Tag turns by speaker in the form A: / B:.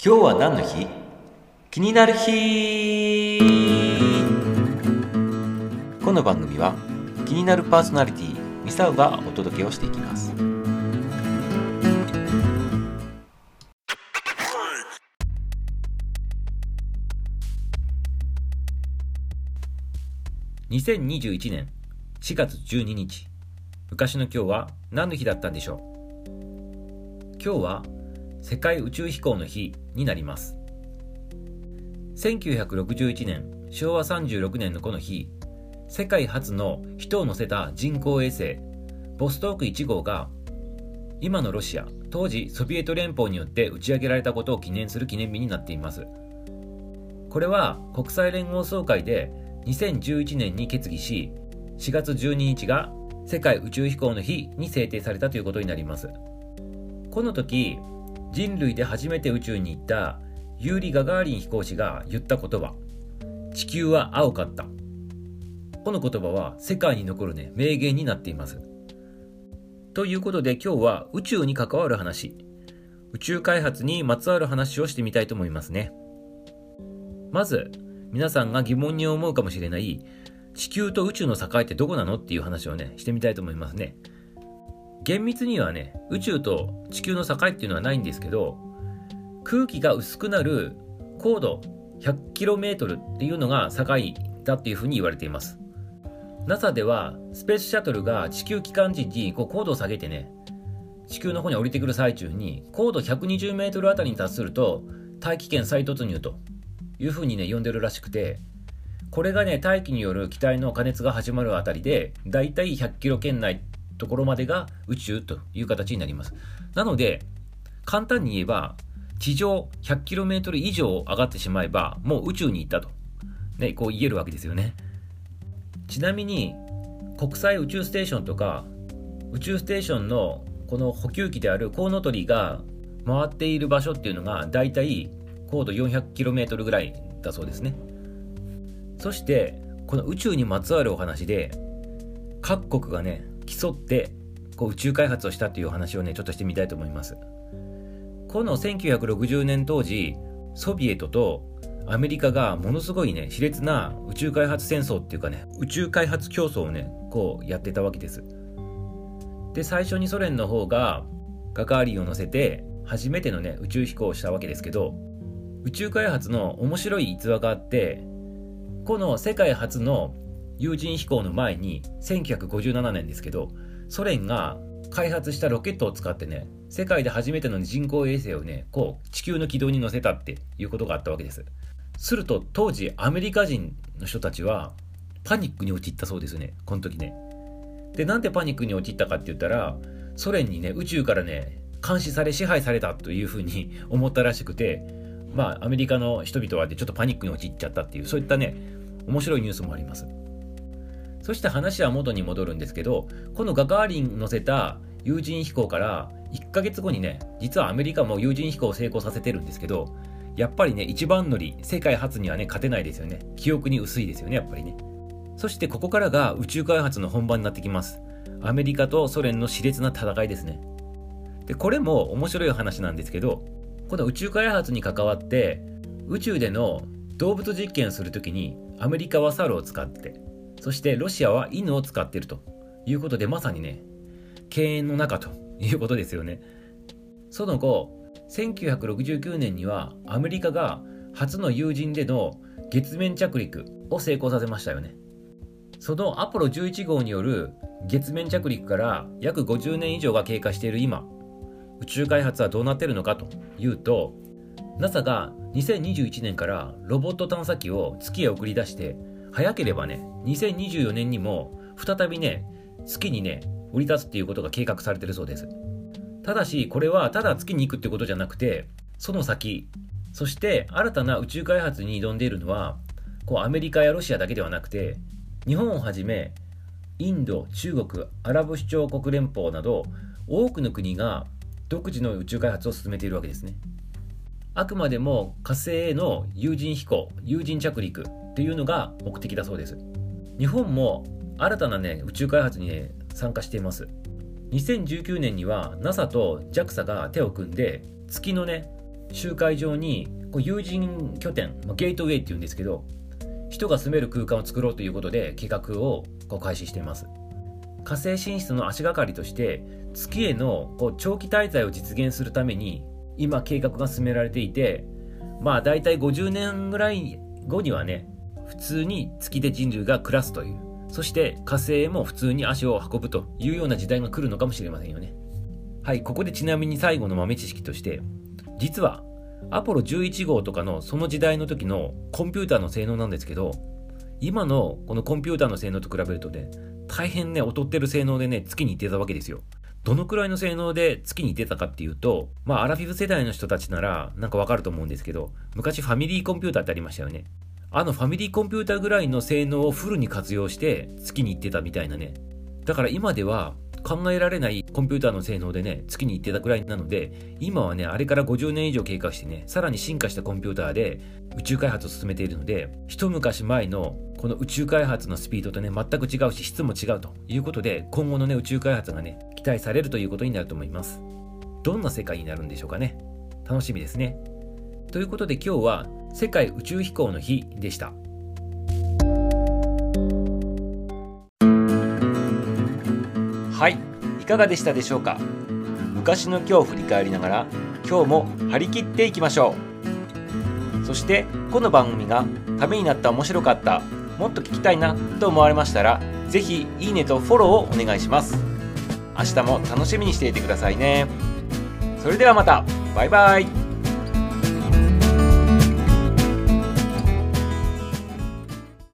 A: 今日は何の日？気になる日。この番組は気になるパーソナリティミサウがお届けをしていきます。2021年4月12日。昔の今日は何の日だったんでしょう？今日は世界宇宙飛行の日になります。1961年昭和36年のこの日世界初の人を乗せた人工衛星ボストーク1号が今のロシア当時ソビエト連邦によって打ち上げられたことを記念する記念日になっています。これは国際連合総会で2011年に決議し4月12日が世界宇宙飛行の日に制定されたということになります。この時人類で初めて宇宙に行ったユーリ・ガガーリン飛行士が言った言葉。地球は青かった。この言葉は世界に残るね名言になっています。ということで今日は宇宙に関わる話。宇宙開発にまつわる話をしてみたいと思いますね。まず皆さんが疑問に思うかもしれない地球と宇宙の境ってどこなの？っていう話をねしてみたいと思いますね。厳密にはね宇宙と地球の境っていうのはないんですけど空気が薄くなる高度 100km っていうのが境だっていうふうに言われています。NASA ではスペースシャトルが地球帰還時にこう高度を下げてね地球の方に降りてくる最中に高度 120m あたりに達すると大気圏再突入というふうにね呼んでるらしくてこれがね大気による気体の加熱が始まるあたりでだいたい 100km 圏内ところまでが宇宙という形になります。なので簡単に言えば地上 100km 以上上がってしまえばもう宇宙に行ったと、ね、こう言えるわけですよね。ちなみに国際宇宙ステーションとか宇宙ステーションのこの補給機であるコウノトリが回っている場所っていうのがだいたい高度 400km ぐらいだそうですね。そしてこの宇宙にまつわるお話で各国がね競ってこう宇宙開発をしたっていう話をねちょっとしてみたいと思います。この1960年当時ソビエトとアメリカがものすごいね熾烈な宇宙開発戦争っていうかね宇宙開発競争をねこうやってたわけです。で最初にソ連の方がガガーリンを乗せて初めてのね宇宙飛行をしたわけですけど宇宙開発の面白い逸話があってこの世界初の有人飛行の前に1957年ですけどソ連が開発したロケットを使ってね世界で初めての人工衛星をねこう地球の軌道に乗せたっていうことがあったわけです。すると当時アメリカ人の人たちはパニックに陥ったそうですねこの時ね。でなんでパニックに陥ったかって言ったらソ連にね宇宙からね監視され支配されたというふうに 思ったらしくてまあアメリカの人々はねちょっとパニックに陥っちゃったっていうそういったね面白いニュースもあります。そして話は元に戻るんですけどこのガガーリン乗せた有人飛行から1ヶ月後にね実はアメリカも有人飛行を成功させてるんですけどやっぱりね一番乗り世界初にはね勝てないですよね。記憶に薄いですよねやっぱりね。そしてここからが宇宙開発の本番になってきます。アメリカとソ連の熾烈な戦いですね。でこれも面白い話なんですけどこの宇宙開発に関わって宇宙での動物実験をするときにアメリカは猿を使ってそしてロシアは犬を使っているということでまさにね敬遠の中と いうことですよね。その後1969年にはアメリカが初の有人での月面着陸を成功させましたよね。そのアポロ11号による月面着陸から約50年以上が経過している今宇宙開発はどうなってるのかというと NASA が2021年からロボット探査機を月へ送り出して早ければね2024年にも再びね月にね降り立つっていうことが計画されてるそうです。ただしこれはただ月に行くってことじゃなくてその先そして新たな宇宙開発に挑んでいるのはこうアメリカやロシアだけではなくて日本をはじめインド中国アラブ首長国連邦など多くの国が独自の宇宙開発を進めているわけですね。あくまでも火星への有人飛行有人着陸というのが目的だそうです。日本も新たなね宇宙開発にね参加しています。2019年には NASA と JAXA が手を組んで月のね集会場にこう友人拠点、まあ、ゲートウェイっていうんですけど人が住める空間を作ろうということで計画をこう開始しています。火星進出の足がかりとして月へのこう長期滞在を実現するために今計画が進められていてまあ大体50年ぐらい後にはね普通に月で人類が暮らすという。そして火星も普通に足を運ぶというような時代が来るのかもしれませんよね。はいここでちなみに最後の豆知識として実はアポロ11号とかのその時代の時のコンピューターの性能なんですけど今のこのコンピューターの性能と比べるとね大変ね劣ってる性能でね月に行ってたわけですよ。どのくらいの性能で月に出たかっていうと、まあ、アラフィフ世代の人たちならなんかわかると思うんですけど、昔ファミリーコンピューターってありましたよね。あのファミリーコンピューターぐらいの性能をフルに活用して月に行ってたみたいなね。だから今では考えられないコンピューターの性能でね、月に行ってたくらいなので、今はね、あれから50年以上経過してね、さらに進化したコンピューターで宇宙開発を進めているので、一昔前のこの宇宙開発のスピードとね、全く違うし、質も違うということで、今後のね、宇宙開発がね、期待されるということになると思います。どんな世界になるんでしょうかね。楽しみですね。ということで今日は世界宇宙飛行の日でした。はいいかがでしたでしょうか？昔の今日を振り返りながら今日も張り切っていきましょう。そしてこの番組がためになった面白かったもっと聞きたいなと思われましたら是非いいねとフォローをお願いします。明日も楽しみにしていてくださいね。それではまた。バイバイ。